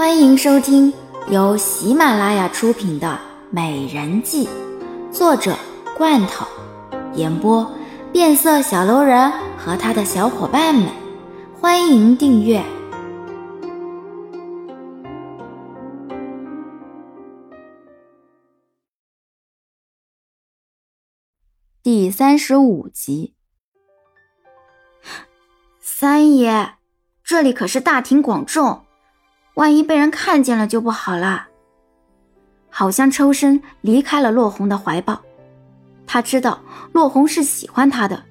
欢迎收听由喜马拉雅出品的《美人计》，作者罐头，演播变色小楼人和他的小伙伴们。欢迎订阅第三十五集。三爷，这里可是大庭广众。万一被人看见了就不好了。好像抽身离开了洛红的怀抱，他知道洛红是喜欢他的，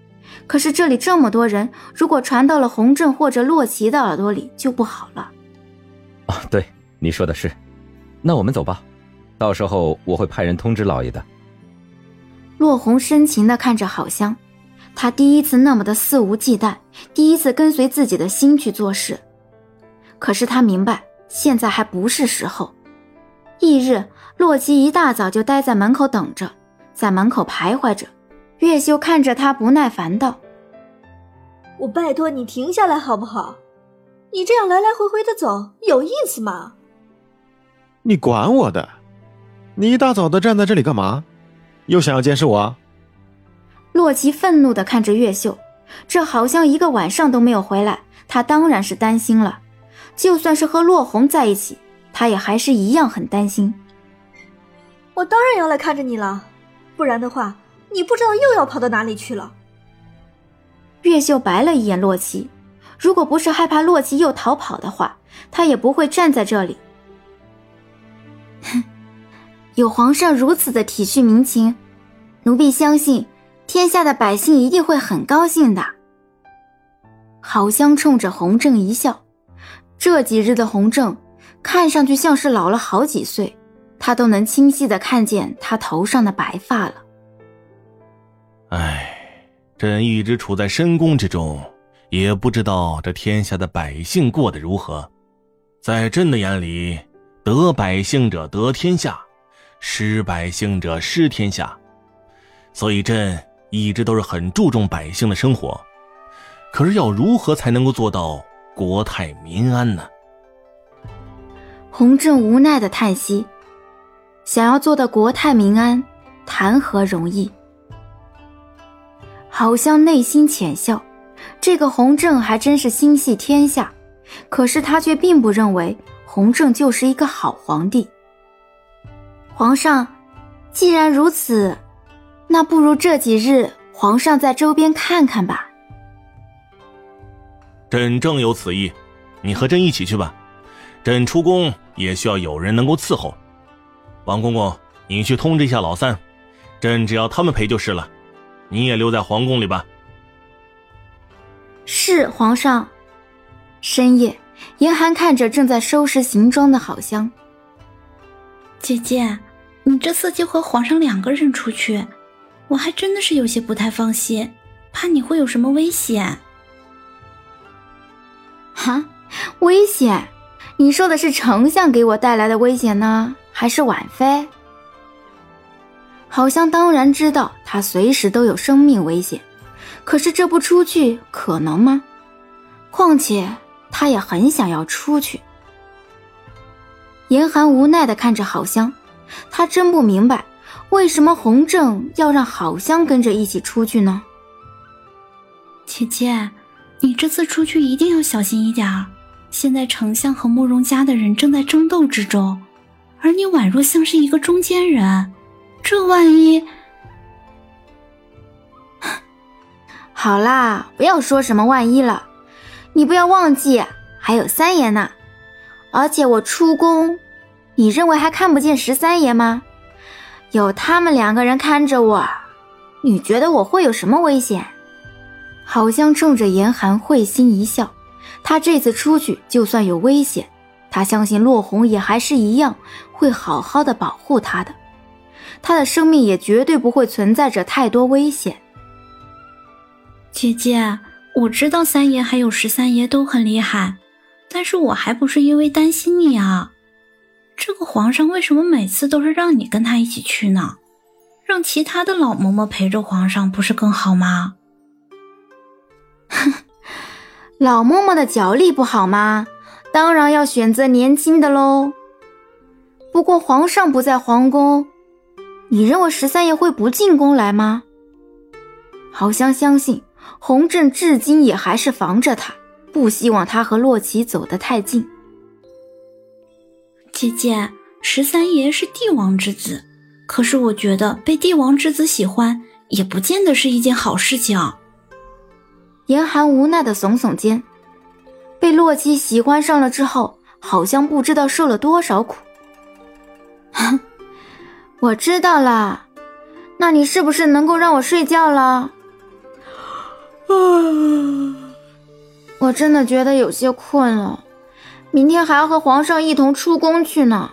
可是这里这么多人，如果传到了洪震或者洛奇的耳朵里就不好了。哦，对，你说的是，那我们走吧，到时候我会派人通知老爷的。洛红深情地看着郝香，他第一次那么的肆无忌惮，第一次跟随自己的心去做事，可是他明白。现在还不是时候。翌日，洛奇一大早就待在门口等着，在门口徘徊着。月秀看着他，不耐烦道：“我拜托你停下来好不好？你这样来来回回的走，有意思吗？”“你管我的！你一大早的站在这里干嘛？又想要监视我？”洛奇愤怒的看着月秀，这好像一个晚上都没有回来，他当然是担心了。就算是和洛红在一起，他也还是一样很担心。我当然要来看着你了，不然的话，你不知道又要跑到哪里去了。月秀白了一眼洛奇，如果不是害怕洛奇又逃跑的话，他也不会站在这里。哼，有皇上如此的体恤民情，奴婢相信天下的百姓一定会很高兴的。好香冲着洪正一笑。这几日的洪正，看上去像是老了好几岁，他都能清晰的看见他头上的白发了。唉，朕一直处在深宫之中，也不知道这天下的百姓过得如何。在朕的眼里，得百姓者得天下，失百姓者失天下，所以朕一直都是很注重百姓的生活。可是要如何才能够做到？国泰民安呢？洪正无奈的叹息，想要做到国泰民安，谈何容易？好像内心浅笑，这个洪正还真是心系天下，可是他却并不认为洪正就是一个好皇帝。皇上，既然如此，那不如这几日皇上在周边看看吧。朕正有此意，你和朕一起去吧。朕出宫也需要有人能够伺候。王公公，你去通知一下老三，朕只要他们陪就是了。你也留在皇宫里吧。是皇上。深夜，严寒看着正在收拾行装的好香。姐姐，你这次就和皇上两个人出去，我还真的是有些不太放心，怕你会有什么危险。哈，危险？你说的是丞相给我带来的危险呢，还是婉妃？好像当然知道他随时都有生命危险，可是这不出去可能吗？况且他也很想要出去。严寒无奈的看着好香，他真不明白为什么洪正要让好香跟着一起出去呢？姐姐。你这次出去一定要小心一点儿。现在丞相和慕容家的人正在争斗之中，而你宛若像是一个中间人，这万一 好啦，不要说什么万一了，你不要忘记还有三爷呢。而且我出宫，你认为还看不见十三爷吗？有他们两个人看着我，你觉得我会有什么危险？好像冲着严寒会心一笑，他这次出去就算有危险，他相信洛红也还是一样会好好的保护他的，他的生命也绝对不会存在着太多危险。姐姐，我知道三爷还有十三爷都很厉害，但是我还不是因为担心你啊。这个皇上为什么每次都是让你跟他一起去呢？让其他的老嬷嬷陪着皇上不是更好吗？哼，老嬷嬷的脚力不好吗？当然要选择年轻的喽。不过皇上不在皇宫，你认为十三爷会不进宫来吗？好像相信洪正至今也还是防着他，不希望他和洛奇走得太近。姐姐，十三爷是帝王之子，可是我觉得被帝王之子喜欢也不见得是一件好事情。严寒无奈的耸耸肩，被洛基喜欢上了之后，好像不知道受了多少苦。我知道啦，那你是不是能够让我睡觉了？我真的觉得有些困了，明天还要和皇上一同出宫去呢。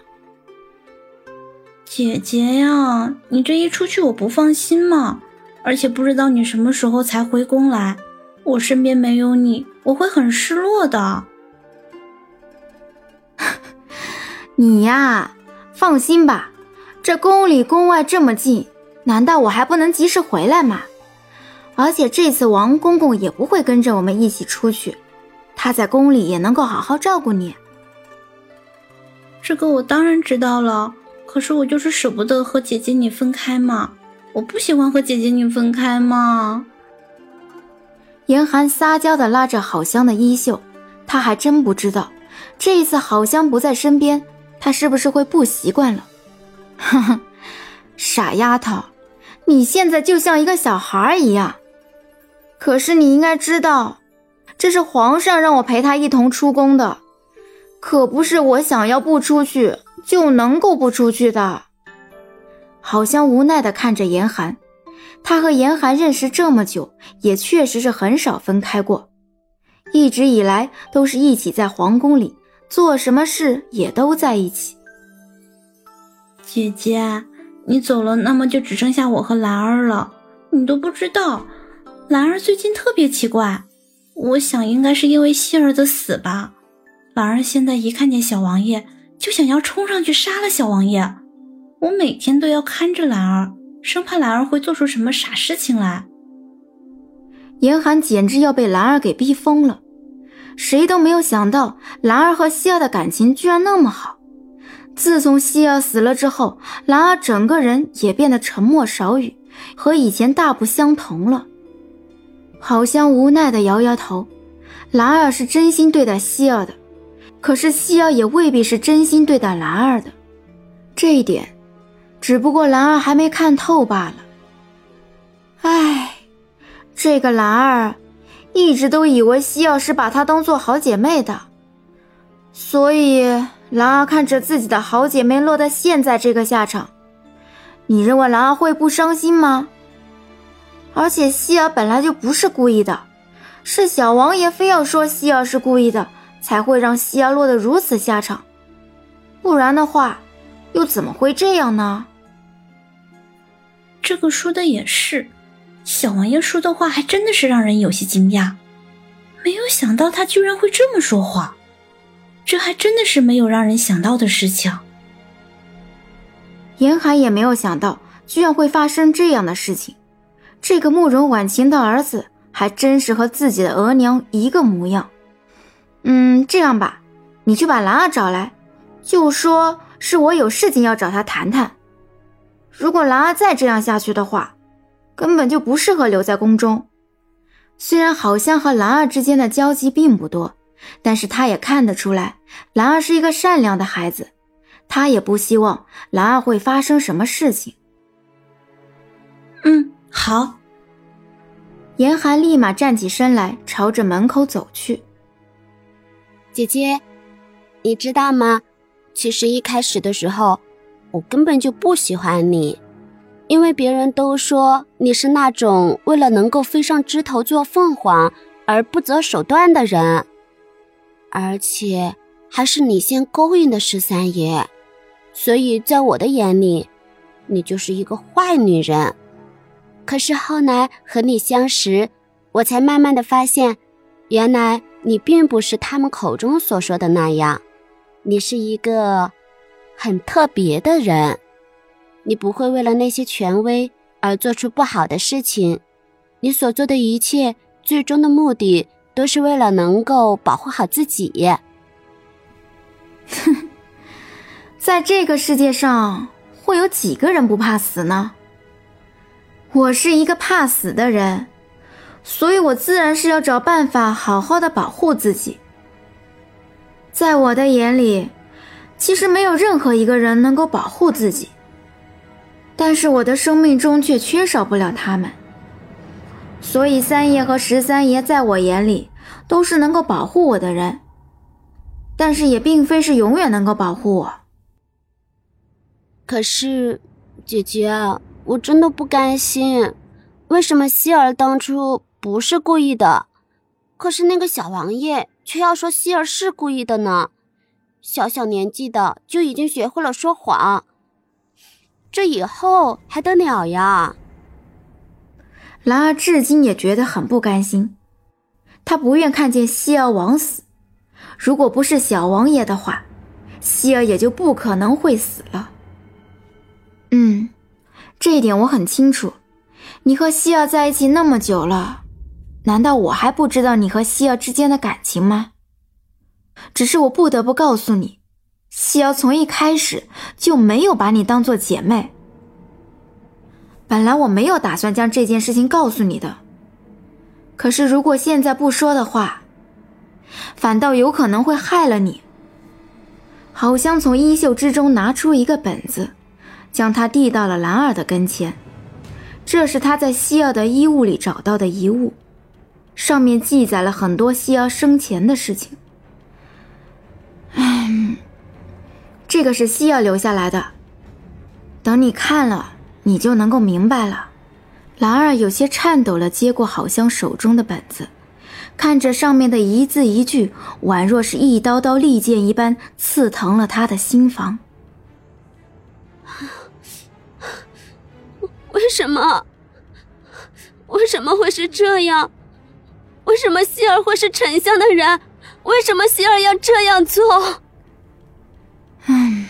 姐姐呀，你这一出去我不放心嘛，而且不知道你什么时候才回宫来，我身边没有你，我会很失落的。你呀，放心吧。这宫里宫外这么近，难道我还不能及时回来吗？而且这次王公公也不会跟着我们一起出去，他在宫里也能够好好照顾你。这个我当然知道了，可是我就是舍不得和姐姐你分开嘛，我不喜欢和姐姐你分开嘛。严寒撒娇的拉着郝香的衣袖，他还真不知道，这一次郝香不在身边，他是不是会不习惯了。哼哼，傻丫头，你现在就像一个小孩一样。可是你应该知道，这是皇上让我陪他一同出宫的，可不是我想要不出去就能够不出去的。好像无奈的看着严寒，他和严寒认识这么久，也确实是很少分开过，一直以来都是一起在皇宫里做什么事也都在一起。姐姐，你走了，那么就只剩下我和兰儿了。你都不知道，兰儿最近特别奇怪。我想应该是因为希儿的死吧。兰儿现在一看见小王爷，就想要冲上去杀了小王爷。我每天都要看着兰儿，生怕兰儿会做出什么傻事情来。严寒简直要被兰儿给逼疯了。谁都没有想到，兰儿和希儿的感情居然那么好。自从希儿死了之后，兰儿整个人也变得沉默少语，和以前大不相同了。好像无奈的摇摇头。兰儿是真心对待希儿的，可是希儿也未必是真心对待兰儿的。这一点，只不过兰儿还没看透罢了。唉，这个兰儿一直都以为希儿是把她当做好姐妹的，所以。兰儿看着自己的好姐妹落得现在这个下场，你认为兰儿会不伤心吗？而且希儿本来就不是故意的，是小王爷非要说希儿是故意的，才会让希儿落得如此下场。不然的话，又怎么会这样呢？这个说的也是，小王爷说的话还真的是让人有些惊讶，没有想到他居然会这么说话。这还真的是没有让人想到的事情。严寒也没有想到，居然会发生这样的事情。这个慕容婉晴的儿子，还真是和自己的额娘一个模样。嗯，这样吧，你去把兰儿找来，就说是我有事情要找他谈谈。如果兰儿再这样下去的话，根本就不适合留在宫中。虽然好像和兰儿之间的交集并不多。但是他也看得出来，兰儿是一个善良的孩子，他也不希望兰儿会发生什么事情。嗯，好。严寒立马站起身来，朝着门口走去。姐姐，你知道吗？其实一开始的时候，我根本就不喜欢你，因为别人都说你是那种为了能够飞上枝头做凤凰而不择手段的人。而且还是你先勾引的十三爷，所以在我的眼里，你就是一个坏女人。可是后来和你相识，我才慢慢的发现，原来你并不是他们口中所说的那样，你是一个很特别的人。你不会为了那些权威而做出不好的事情，你所做的一切最终的目的。都是为了能够保护好自己。哼在这个世界上，会有几个人不怕死呢？我是一个怕死的人，所以我自然是要找办法好好的保护自己。在我的眼里，其实没有任何一个人能够保护自己，但是我的生命中却缺少不了他们。所以三爷和十三爷在我眼里都是能够保护我的人，但是也并非是永远能够保护我。可是，姐姐。我真的不甘心，为什么希儿当初不是故意的，可是那个小王爷却要说希儿是故意的呢？小小年纪的就已经学会了说谎，这以后还得了呀？兰儿至今也觉得很不甘心，他不愿看见希儿枉死。如果不是小王爷的话，希儿也就不可能会死了。嗯。这一点我很清楚，你和希儿在一起那么久了，难道我还不知道你和希儿之间的感情吗？只是我不得不告诉你，希儿从一开始就没有把你当做姐妹。本来我没有打算将这件事情告诉你的，可是如果现在不说的话，反倒有可能会害了你。好像从衣袖之中拿出一个本子。将它递到了兰儿的跟前，这是他在希儿的衣物里找到的遗物，上面记载了很多希儿生前的事情。嗯，这个是希儿留下来的，等你看了，你就能够明白了。兰儿有些颤抖了，接过好像手中的本子，看着上面的一字一句，宛若是一刀刀利剑一般，刺疼了他的心房。为什么？为什么会是这样？为什么希儿会是沉香的人？为什么希儿要这样做？嗯，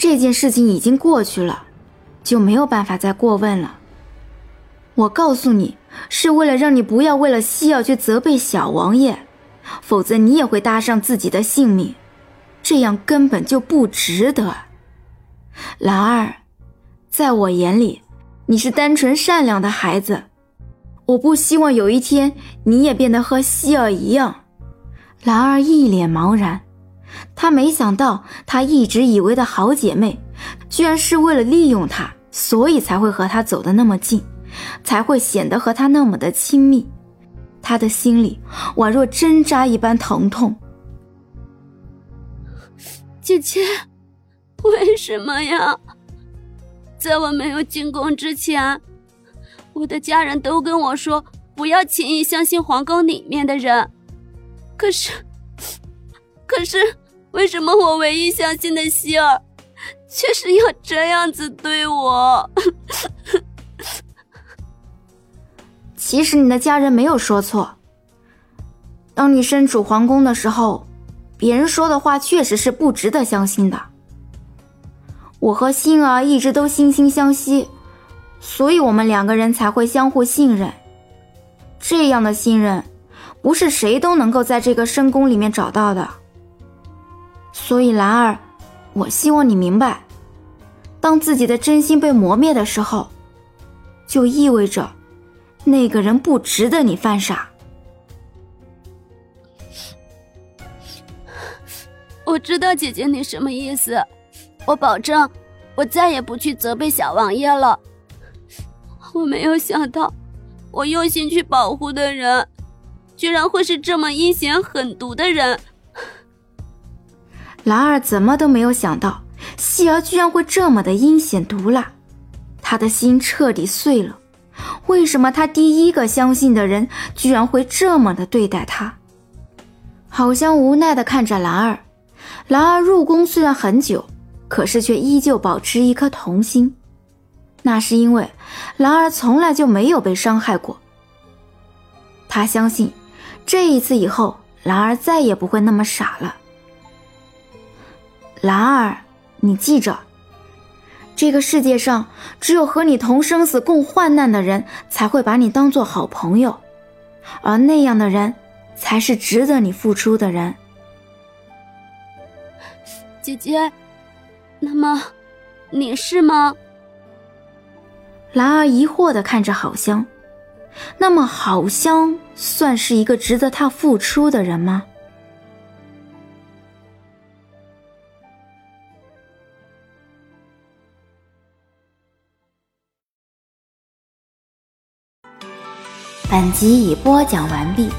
这件事情已经过去了，就没有办法再过问了。我告诉你，是为了让你不要为了希儿去责备小王爷，否则你也会搭上自己的性命，这样根本就不值得。兰儿。在我眼里，你是单纯善良的孩子。我不希望有一天你也变得和希儿一样。兰儿一脸茫然，她没想到，她一直以为的好姐妹，居然是为了利用她，所以才会和她走得那么近，才会显得和她那么的亲密。她的心里宛若针扎一般疼痛。姐姐，为什么呀？在我没有进宫之前，我的家人都跟我说不要轻易相信皇宫里面的人。可是，可是，为什么我唯一相信的希儿，却是要这样子对我？其实你的家人没有说错。当你身处皇宫的时候，别人说的话确实是不值得相信的。我和星儿一直都惺惺相惜，所以我们两个人才会相互信任。这样的信任，不是谁都能够在这个深宫里面找到的。所以兰儿，我希望你明白，当自己的真心被磨灭的时候，就意味着那个人不值得你犯傻。我知道姐姐你什么意思。我保证，我再也不去责备小王爷了。我没有想到，我用心去保护的人，居然会是这么阴险狠毒的人。兰儿怎么都没有想到，希儿居然会这么的阴险毒辣，他的心彻底碎了。为什么他第一个相信的人，居然会这么的对待他？好像无奈的看着兰儿。兰儿入宫虽然很久。可是却依旧保持一颗童心，那是因为兰儿从来就没有被伤害过。他相信，这一次以后，兰儿再也不会那么傻了。兰儿，你记着，这个世界上只有和你同生死、共患难的人，才会把你当做好朋友，而那样的人，才是值得你付出的人。姐姐。那么，你是吗？兰儿疑惑的看着好香。那么，好香算是一个值得他付出的人吗？本集已播讲完毕。